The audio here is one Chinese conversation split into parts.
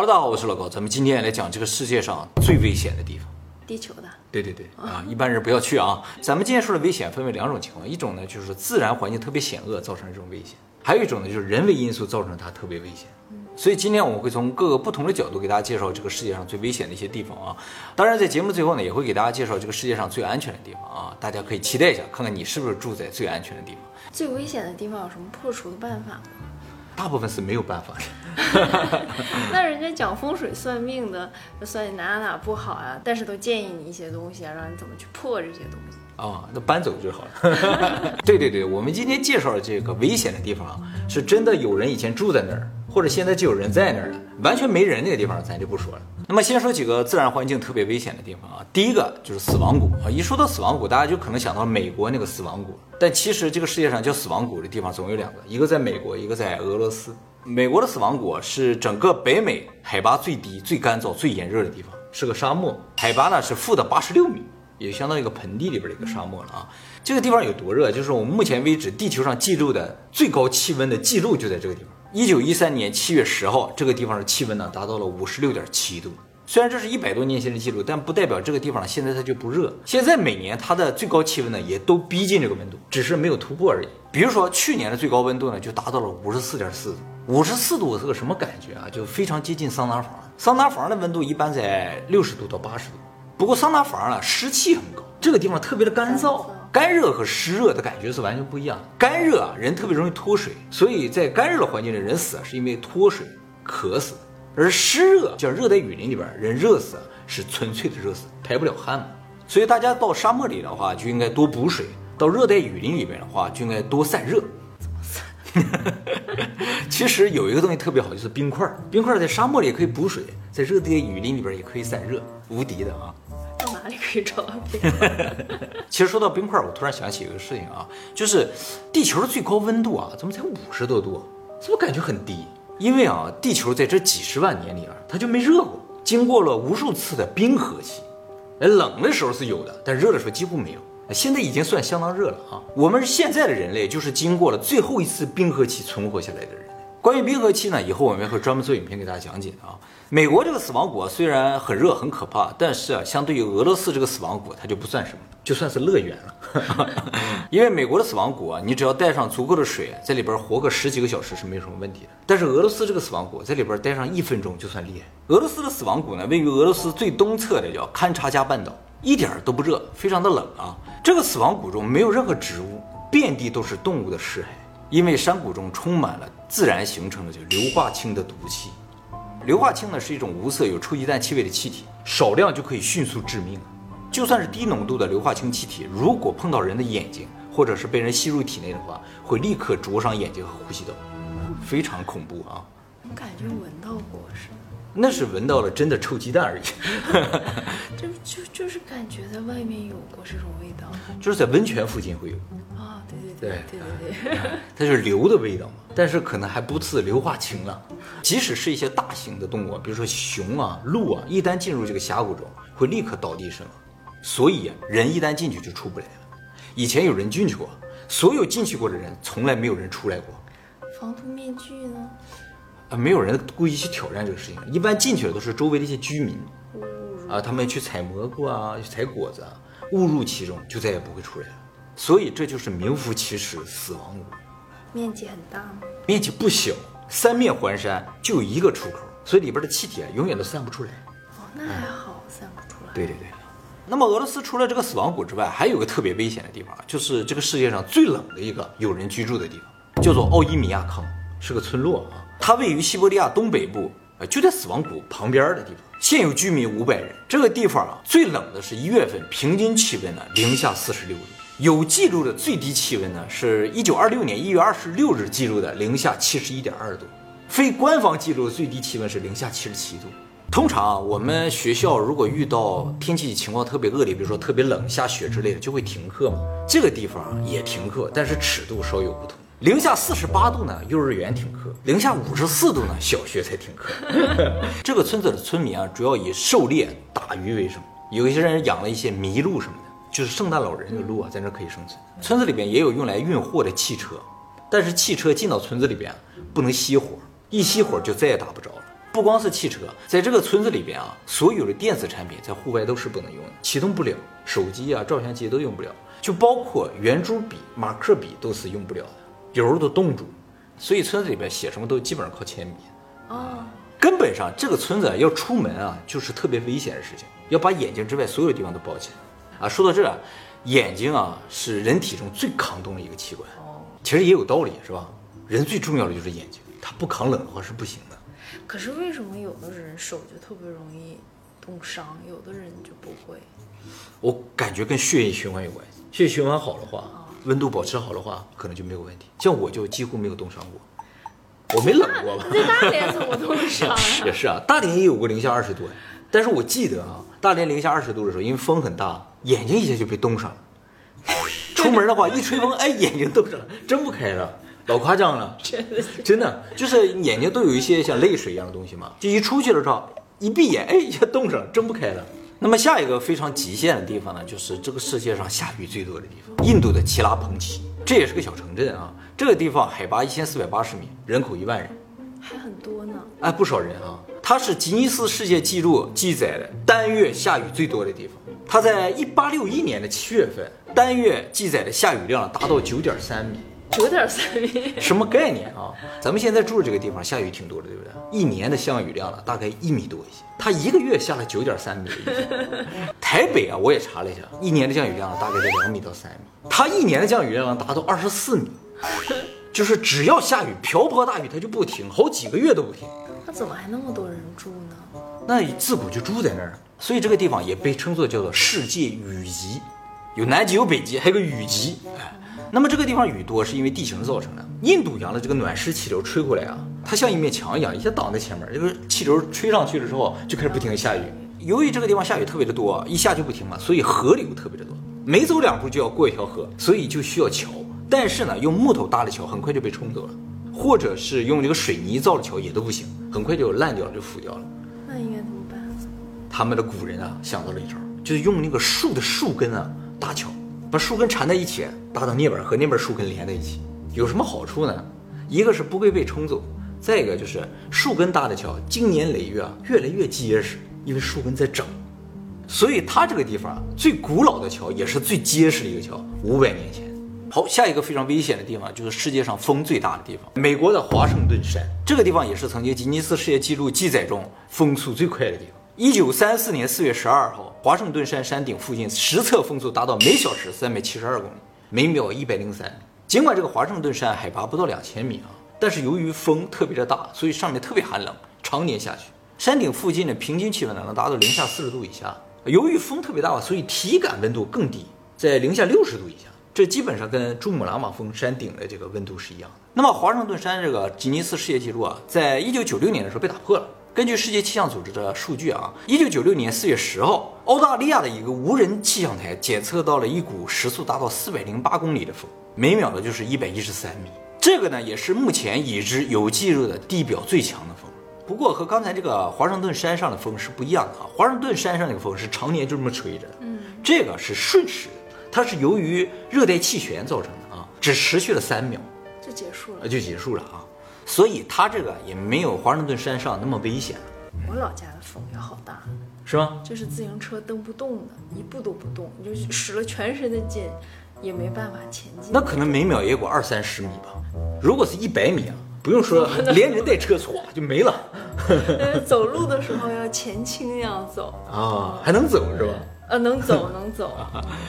Hello，大家好，我是老高，咱们今天来讲这个世界上最危险的地方。地球的，对对对啊，一般人不要去啊。咱们今天说的危险分为两种情况，一种呢就是自然环境特别险恶造成这种危险，还有一种呢就是人为因素造成它特别危险。所以今天我们会从各个不同的角度给大家介绍这个世界上最危险的一些地方啊。当然，在节目最后呢，也会给大家介绍这个世界上最安全的地方啊。大家可以期待一下，看看你是不是住在最安全的地方。最危险的地方有什么破除的办法吗？大部分是没有办法的。那人家讲风水算命的，算你哪哪哪不好啊，但是都建议你一些东西啊，让你怎么去破这些东西。啊，那搬走就好了。对对对，我们今天介绍的这个危险的地方啊，是真的有人以前住在那儿，或者现在就有人在那儿了。完全没人那个地方，咱就不说了。那么先说几个自然环境特别危险的地方啊。第一个就是死亡谷啊，一说到死亡谷，大家就可能想到美国那个死亡谷，但其实这个世界上叫死亡谷的地方总有两个，一个在美国，一个在俄罗斯。美国的死亡谷是整个北美海拔最低、最干燥、最炎热的地方，是个沙漠，海拔呢是负的八十六米。也相当于一个盆地里边的一个沙漠了啊！这个地方有多热？就是我们目前为止地球上记录的最高气温的记录就在这个地方。一九一三年七月十号，这个地方的气温呢达到了五十六点七度。虽然这是一百多年前的记录，但不代表这个地方现在它就不热。现在每年它的最高气温呢也都逼近这个温度，只是没有突破而已。比如说去年的最高温度呢就达到了五十四点四度。五十四度是个什么感觉啊？就非常接近桑拿房。桑拿房的温度一般在六十度到八十度。不过桑拿房啊，湿气很高，这个地方特别的干燥，干热和湿热的感觉是完全不一样的。干热啊，人特别容易脱水，所以在干热的环境里，人死啊是因为脱水、渴死；而湿热，像热带雨林里边，人热死是纯粹的热死，排不了汗嘛。所以大家到沙漠里的话，就应该多补水；到热带雨林里边的话，就应该多散热。怎么散？其实有一个东西特别好，就是冰块。冰块在沙漠里可以补水，在热带雨林里边也可以散热，无敌的啊。可以找到冰块？其实说到冰块，我突然想起一个事情啊，就是地球的最高温度啊，怎么才五十多度？怎么感觉很低？因为啊，地球在这几十万年里啊，它就没热过，经过了无数次的冰河期。冷的时候是有的，但热的时候几乎没有。现在已经算相当热了啊。我们现在的人类就是经过了最后一次冰河期存活下来的人。关于冰河期呢，以后我们会专门做影片给大家讲解啊。美国这个死亡谷虽然很热很可怕，但是啊，相对于俄罗斯这个死亡谷，它就不算什么，就算是乐园了。因为美国的死亡谷啊，你只要带上足够的水，在里边活个十几个小时是没有什么问题的。但是俄罗斯这个死亡谷，在里边待上一分钟就算厉害。俄罗斯的死亡谷呢，位于俄罗斯最东侧的叫堪察加半岛，一点都不热，非常的冷啊。这个死亡谷中没有任何植物，遍地都是动物的尸骸，因为山谷中充满了自然形成的就硫化氢的毒气。硫化氢呢是一种无色有臭鸡蛋气味的气体，少量就可以迅速致命。就算是低浓度的硫化氢气体，如果碰到人的眼睛，或者是被人吸入体内的话，会立刻灼伤眼睛和呼吸道，非常恐怖啊！我感觉闻到过似的。那是闻到了真的臭鸡蛋而已。就就就是感觉在外面有过这种味道，就是在温泉附近会有。啊，对对对对对对，它是硫的味道嘛。但是可能还不次硫化氢了。即使是一些大型的动物，比如说熊啊、鹿啊，一旦进入这个峡谷中，会立刻倒地身亡。所以人一旦进去就出不来了。以前有人进去过，所有进去过的人，从来没有人出来过。防毒面具呢？啊，没有人故意去挑战这个事情。一般进去的都是周围的一些居民，啊，他们去采蘑菇啊，去采果子，误入其中就再也不会出来了。所以这就是名副其实死亡谷。面积很大吗？面积不小，三面环山，就有一个出口，所以里边的气体啊，永远都散不出来。哦，那还好，散不出来。对对对。那么俄罗斯除了这个死亡谷之外，还有个特别危险的地方，就是这个世界上最冷的一个有人居住的地方，叫做奥伊米亚康，是个村落啊。它位于西伯利亚东北部，呃，就在死亡谷旁边的地方，现有居民五百人。这个地方啊，最冷的是一月份，平均气温呢零下四十六度。有记录的最低气温呢，是一九二六年一月二十六日记录的零下七十一点二度，非官方记录的最低气温是零下七十七度。通常啊，我们学校如果遇到天气情况特别恶劣，比如说特别冷、下雪之类的，就会停课嘛。这个地方也停课，但是尺度稍有不同。零下四十八度呢，幼儿园停课；零下五十四度呢，小学才停课。这个村子的村民啊，主要以狩猎、打鱼为生，有一些人养了一些麋鹿什么的。就是圣诞老人的鹿啊，在那可以生存。村子里边也有用来运货的汽车，但是汽车进到村子里边不能熄火，一熄火就再也打不着了。不光是汽车，在这个村子里边啊，所有的电子产品在户外都是不能用的，启动不了，手机啊、照相机都用不了，就包括圆珠笔、马克笔都是用不了的，油都冻住，所以村子里边写什么都基本上靠铅笔。哦，根本上这个村子要出门啊，就是特别危险的事情，要把眼睛之外所有地方都包起来啊。说到这眼睛啊是人体中最抗冻的一个器官，哦其实也有道理，是吧？人最重要的就是眼睛，它不抗冷的话是不行的。可是为什么有的人手就特别容易冻伤，有的人就不会？我感觉跟血液循环有关系，血液循环好的话，温度保持好的话，可能就没有问题。像我就几乎没有冻伤过，我没冷过吧？在大连怎么冻伤啊？也是啊，大连也有过零下二十度，但是我记得啊，大连零下二十度的时候，因为风很大，眼睛一下就被冻上了。出门的话，一吹风，哎，眼睛冻上了，睁不开了，老夸张了，真的真的就是眼睛都有一些像泪水一样的东西嘛，就一出去的时候，一闭眼，哎，一下冻上了，睁不开了。那么下一个非常极限的地方呢，就是这个世界上下雨最多的地方——印度的奇拉彭奇，这也是个小城镇啊。这个地方海拔一千四百八十米，人口一万人。还很多呢。哎，不少人啊。它是吉尼斯世界纪录记载的单月下雨最多的地方。它在一八六一年的七月份，单月记载的下雨量达到九点三米，九点三米，什么概念啊？咱们现在住的这个地方下雨挺多的，对不对？一年的降雨量呢，大概一米多一些。它一个月下了九点三米。台北啊，我也查了一下，一年的降雨量大概在两米到三米。它一年的降雨量达到二十四米，就是只要下雨，瓢泼大雨，它就不停，好几个月都不停。那怎么还那么多人住呢？那自古就住在那儿，所以这个地方也被称作叫做世界雨极，有南极有北极，还有个雨极。哎，那么这个地方雨多是因为地形造成的。印度洋的这个暖湿气流吹过来啊，它像一面墙一样，一下挡在前面，这个气流吹上去了之后，就开始不停的下雨。由于这个地方下雨特别的多，一下就不停嘛，所以河流特别的多，每走两步就要过一条河，所以就需要桥。但是呢，用木头搭的桥很快就被冲走了，或者是用这个水泥造的桥也都不行，很快就烂掉了，就腐掉了。那应该怎么办？他们的古人啊想到了一招，就是用那个树的树根啊搭桥，把树根缠在一起，搭到那边和那边树根连在一起。有什么好处呢？一个是不会被冲走，再一个就是树根搭的桥，经年累月啊越来越结实，因为树根在长。所以它这个地方最古老的桥也是最结实的一个桥，五百年前。好，下一个非常危险的地方就是世界上风最大的地方，美国的华盛顿山。这个地方也是曾经吉尼斯世界纪录记载中风速最快的地方。一九三四年四月十二号，华盛顿山山顶附近实测风速达到每小时三百七十二公里，每秒一百零三。尽管这个华盛顿山海拔不到两千米啊，但是由于风特别的大，所以上面特别寒冷，常年下雪。山顶附近的平均气温呢能达到零下四十度以下。由于风特别大，所以体感温度更低，在零下六十度以下。这基本上跟珠穆朗玛峰山顶的这个温度是一样的。那么华盛顿山这个吉尼斯世界纪录啊，在一九九六年的时候被打破了。根据世界气象组织的数据啊，一九九六年四月十号，澳大利亚的一个无人气象台检测到了一股时速达到四百零八公里的风，每秒的就是一百一十三米。这个呢，也是目前已知有记录的地表最强的风。不过和刚才这个华盛顿山上的风是不一样的啊，华盛顿山上那个风是常年就这么吹着的，嗯，这个是瞬时的。它是由于热带气旋造成的啊，只持续了三秒，就结束了呃，。就结束了啊，所以它这个也没有华盛顿山上那么危险，我老家的风也好大，是吗？就是自行车蹬不动的，一步都不动，你就使了全身的劲，也没办法前进。那可能每秒也有二三十米吧。如果是一百米啊，不用说，连人带车唰就没了 呃走路的时候要前倾那样走，啊，还能走是吧？呃，能走 能走，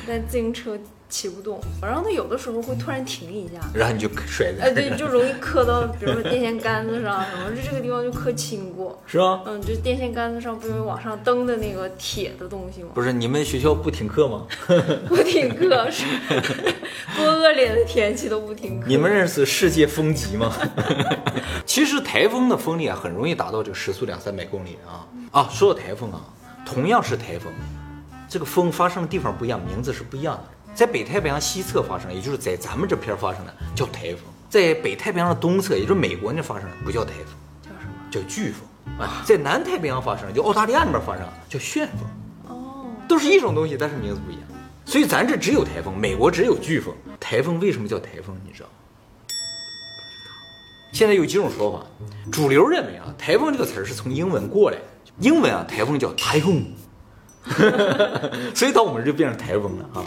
但自行车骑不动。然后它有的时候会突然停一下，然后你就摔在哎，对，就容易磕到，比如说电线杆子上什么，就这个地方就磕青过。是吗？嗯，就电线杆子上不是有往上蹬的那个铁的东西吗？不是你们学校不停课吗？不停课，是多恶劣的天气都不停课。你们认识世界风级吗？其实台风的风力啊，很容易达到这个时速两三百公里啊啊！说到台风啊，同样是台风，这个风发生的地方不一样，名字是不一样的。在北太平洋西侧发生，也就是在咱们这片儿发生的叫台风；在北太平洋的东侧，也就是美国那发生的不叫台风，叫什么？叫飓风啊。在南太平洋发生，就澳大利亚那边发生的叫旋风，哦，都是一种东西，但是名字不一样。所以咱这只有台风，美国只有飓风。台风为什么叫台风？你知道吗？现在有几种说法，主流认为啊，台风这个词儿是从英文过来的，英文啊，台风叫台风，所以到我们这就变成台风了啊。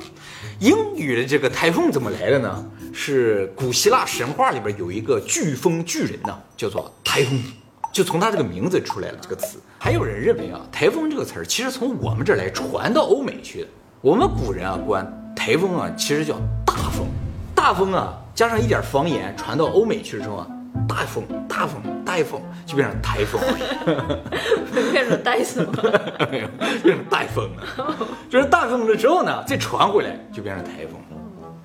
英语的这个台风怎么来的呢？是古希腊神话里边有一个飓风巨人呢，叫做台风，就从他这个名字出来了这个词。还有人认为啊，台风这个词儿其实从我们这儿来传到欧美去的。我们古人啊，管台风啊，其实叫大风，大风啊，加上一点方言传到欧美去之后啊，大风，大风，大风就变成台风，变成带什么？没有，变成大风了。就是大风了之后呢，再传回来就变成台风。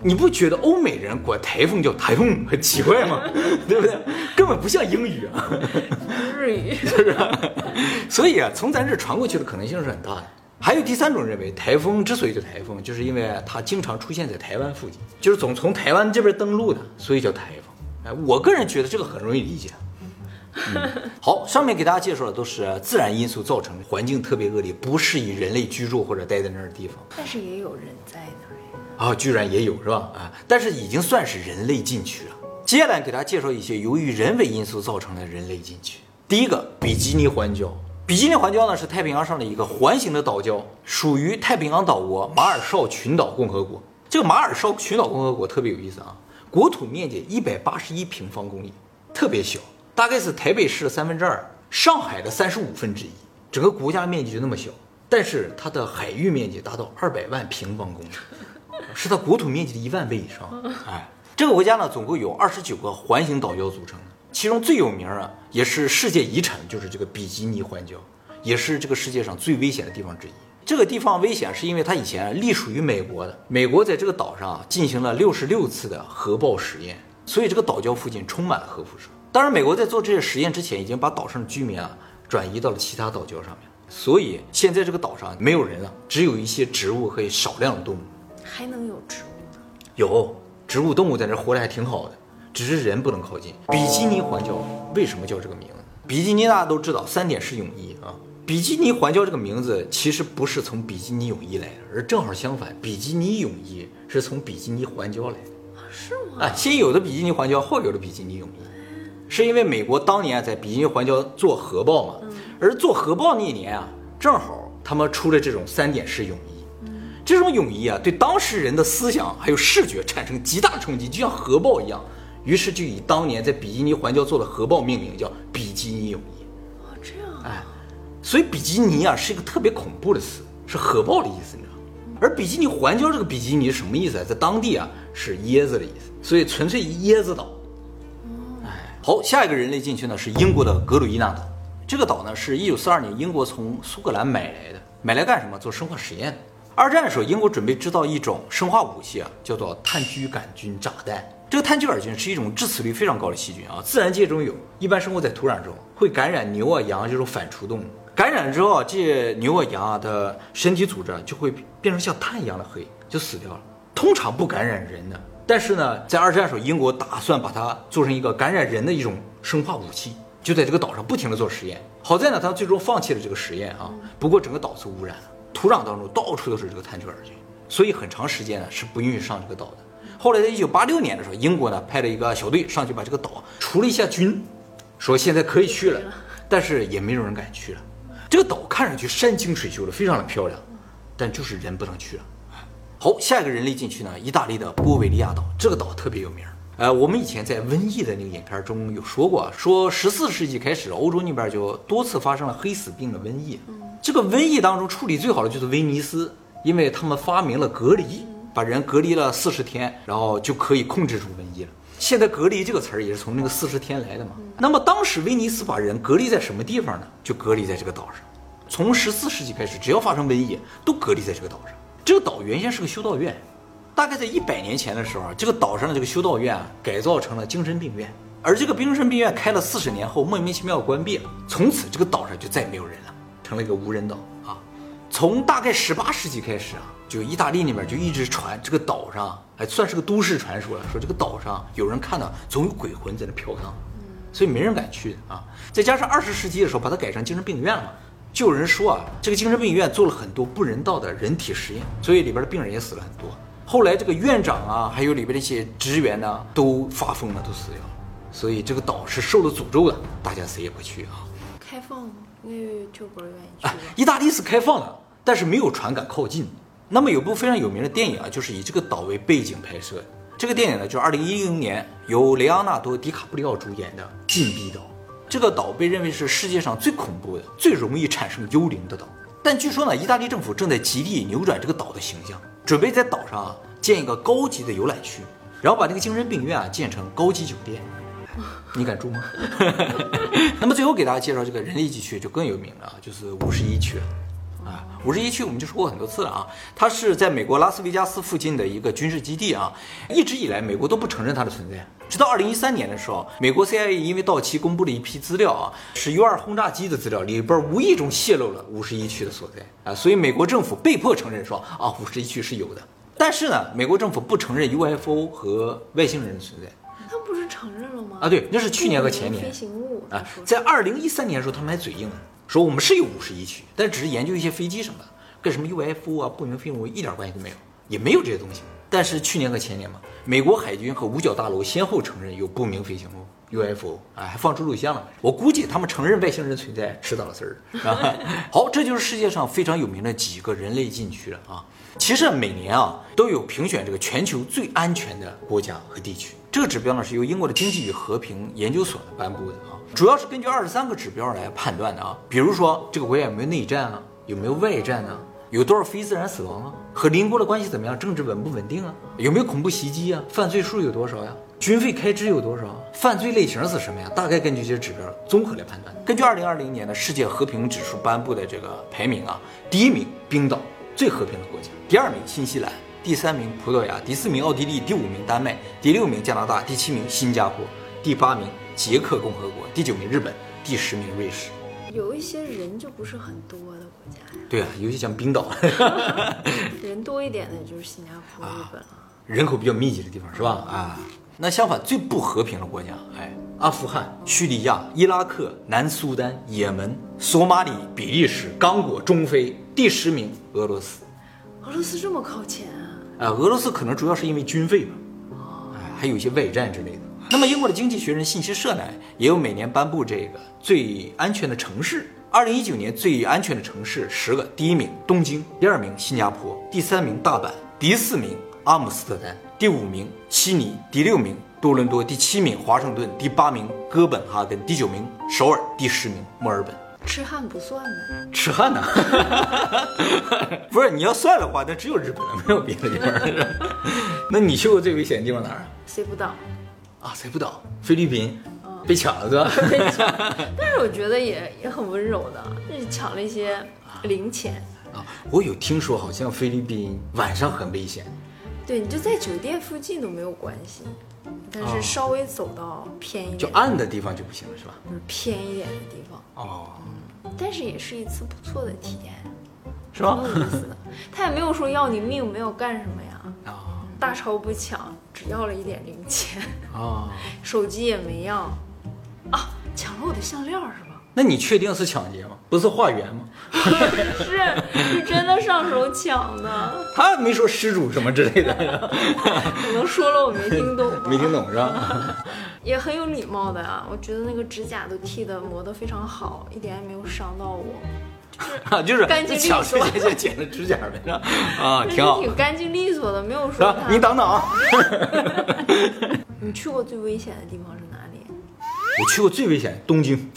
你不觉得欧美人管台风叫台风很奇怪吗？对不对？根本不像英语啊，日语是不是？所以啊，从咱这传过去的可能性是很大的。还有第三种认为，台风之所以叫台风，就是因为它经常出现在台湾附近，就是总从台湾这边登陆的，所以叫台风。哎，我个人觉得这个很容易理解。嗯、好，上面给大家介绍的都是自然因素造成的环境特别恶劣，不适宜人类居住或者待在那儿的地方。但是也有人在那儿呀。啊，居然也有是吧？啊，但是已经算是人类禁区了。接下来给大家介绍一些由于人为因素造成的人类禁区。第一个，比基尼环礁。比基尼环礁呢是太平洋上的一个环形的岛礁，属于太平洋岛国马尔绍群岛共和国。这个马尔绍群岛共和国特别有意思啊，国土面积一百八十一平方公里，特别小，大概是台北市的三分之二，上海的三十五分之一，整个国家面积就那么小，但是它的海域面积达到二百万平方公里。是它国土面积的一万倍以上。哎，这个国家呢，总共有二十九个环形岛礁组成的，其中最有名啊，也是世界遗产，就是这个比基尼环礁，也是这个世界上最危险的地方之一。这个地方危险是因为它以前隶属于美国的，美国在这个岛上进行了六十六次的核爆实验，所以这个岛礁附近充满了核辐射。当然，美国在做这些实验之前，已经把岛上的居民啊转移到了其他岛礁上面，所以现在这个岛上没有人了，只有一些植物和少量的动物。还能有植物呢？有植物动物在那活得还挺好的，只是人不能靠近。比基尼环礁为什么叫这个名字？比基尼大家都知道，三点式泳衣啊。比基尼环礁这个名字其实不是从比基尼泳衣来的，而正好相反，比基尼泳衣是从比基尼环礁来的。啊是吗？啊，先有的比基尼环礁，后有的比基尼泳衣，是因为美国当年在比基尼环礁做核爆嘛，而做核爆那一年啊，正好他们出了这种三点式泳衣。这种泳衣啊，对当时人的思想还有视觉产生极大冲击，就像核爆一样。于是就以当年在比基尼环礁做的核爆命名，叫比基尼泳衣。哦，这样啊。哎，所以比基尼啊是一个特别恐怖的词，是核爆的意思，你知道吗？而比基尼环礁这个比基尼是什么意思啊？在当地啊是椰子的意思，所以纯粹椰子岛。好，下一个人类禁区呢是英国的格鲁伊纳岛。这个岛呢是一九四二年英国从苏格兰买来的，买来干什么？做生化实验。二战的时候，英国准备制造一种生化武器啊，叫做炭疽杆菌炸弹。这个炭疽杆菌是一种致死率非常高的细菌啊，自然界中有，一般生活在土壤中，会感染牛啊、羊这种反刍动物。感染之后啊，这牛啊、羊啊的身体组织就会变成像炭一样的黑，就死掉了。通常不感染人的，但是呢，在二战的时候，英国打算把它做成一个感染人的一种生化武器，就在这个岛上不停的做实验。好在呢，他最终放弃了这个实验啊，不过整个岛是污染了。土壤当中到处都是这个炭疽杆菌，所以很长时间呢是不允许上这个岛的。后来在一九八六年的时候，英国呢派了一个小队上去把这个岛除了一下菌，说现在可以去了，但是也没有人敢去了。这个岛看上去山清水秀的，非常的漂亮，但就是人不能去了。好，下一个人类禁区呢，意大利的波维利亚岛，这个岛特别有名。呃，我们以前在瘟疫的那个影片中有说过，说十四世纪开始，欧洲那边就多次发生了黑死病的瘟疫。这个瘟疫当中处理最好的就是威尼斯，因为他们发明了隔离，把人隔离了四十天，然后就可以控制住瘟疫了。现在“隔离”这个词儿也是从那个四十天来的嘛。那么当时威尼斯把人隔离在什么地方呢？就隔离在这个岛上。从十四世纪开始，只要发生瘟疫，都隔离在这个岛上。这个岛原先是个修道院，大概在一百年前的时候，这个岛上的这个修道院啊，改造成了精神病院。而这个精神病院开了四十年后，莫名其妙关闭了，从此这个岛上就再也没有人了。成了一个无人岛啊！从大概十八世纪开始啊，就意大利那边就一直传这个岛上，还算是个都市传说了，说这个岛上有人看到总有鬼魂在那飘荡，所以没人敢去啊。再加上二十世纪的时候把它改成精神病院了，就有人说啊，这个精神病院做了很多不人道的人体实验，所以里边的病人也死了很多。后来这个院长啊，还有里边的一些职员呢，都发疯了，都死掉了。所以这个岛是受了诅咒的，大家谁也不去啊。开放吗？因为就不是愿意去啊。，意大利是开放的，但是没有船敢靠近。那么有部非常有名的电影啊，就是以这个岛为背景拍摄的。这个电影呢，就是二零一零年由雷昂纳多·迪卡普里奥主演的《禁闭岛》。这个岛被认为是世界上最恐怖的、最容易产生幽灵的岛。但据说呢，意大利政府正在极力扭转这个岛的形象，准备在岛上啊建一个高级的游览区，然后把那个精神病院啊建成高级酒店。你敢住吗？那么最后给大家介绍这个人类地区就更有名了啊，就是五十一区。啊，五十一区我们就说过很多次了啊，它是在美国拉斯维加斯附近的一个军事基地啊，一直以来美国都不承认它的存在，直到二零一三年的时候，美国 CIA 因为到期公布了一批资料啊，是 U 二轰炸机的资料，里边无意中泄露了五十一区的所在啊，所以美国政府被迫承认说啊，五十一区是有的，但是呢，美国政府不承认 UFO 和外星人的存在。他不是承认了吗？啊对那是去年和前年飞行物啊，在二零一三年的时候，他们还嘴硬呢，说我们是有五十一区，但只是研究一些飞机什么的，跟什么 UFO 啊、不明飞行物一点关系都没有，也没有这些东西。但是去年和前年嘛，美国海军和五角大楼先后承认有不明飞行物 UFO 啊，还放出录像了。我估计他们承认外星人存在迟早的事儿啊。好，这就是世界上非常有名的几个人类禁区了啊。其实每年啊都有评选这个全球最安全的国家和地区，这个指标呢是由英国的经济与和平研究所颁布的啊，主要是根据二十三个指标来判断的啊，比如说这个国家有没有内战啊，有没有外战啊，有多少非自然死亡啊，和邻国的关系怎么样，政治稳不稳定啊，有没有恐怖袭击啊，犯罪数有多少呀，军费开支有多少，犯罪类型是什么呀？大概根据这些指标综合来判断。根据二零二零年的世界和平指数颁布的这个排名啊，第一名冰岛，最和平的国家；第二名新西兰，第三名葡萄牙，第四名奥地利，第五名丹麦，第六名加拿大，第七名新加坡，第八名捷克共和国，第九名日本，第十名瑞士。有一些人就不是很多的国家呀，对啊，尤其像冰岛，人多一点的就是新加坡、日本了。人口比较密集的地方是吧？啊，那相反最不和平的国家，哎，阿富汗、叙利亚、伊拉克、南苏丹、也门、索马里、比利时、刚果、中非，第十名俄罗斯。俄罗斯这么靠前啊？啊，俄罗斯可能主要是因为军费吧，哎，还有一些外战之类的。那么英国的经济学人信息社呢，也有每年颁布这个最安全的城市。二零一九年最安全的城市十个，第一名东京，第二名新加坡，第三名大阪，第四名阿姆斯特丹，第五名悉尼，第六名多伦多，第七名华盛顿，第八名哥本哈根，第九名首尔，第十名墨尔本。痴汉不算呗。痴汉呢？不是，你要算的话，那只有日本了，没有别的地方了。那你去过最危险的地方哪儿 谁不到？啊？谁不岛？菲律宾被抢了是吧？被抢但是我觉得也也很温柔的，就是抢了一些零钱。啊，我有听说，好像菲律宾晚上很危险。对，你就在酒店附近都没有关系，但哦是稍微走到偏一点就，暗的地方就不行了，是吧？就是偏一点的地方，哦，但是也是一次不错的体验，是吧挺？有意思的。他也没有说要你命，没有干什么呀，啊大钞不抢，只要了一点零钱，啊，手机也没要，啊，抢了我的项链是吧？那你确定是抢劫吗？不是化缘吗？是是真的上手抢的，他没说失主什么之类的，可能说了我没听懂，没听懂是吧？也很有礼貌的呀。我觉得那个指甲都剃的磨得非常好，一点也没有伤到我，啊，就是干净利抢索之前先剪了指甲呗？啊，挺好。挺干净利索的，没有？说他。你等等啊，你去过最危险的地方是哪里？我去过最危险的东京，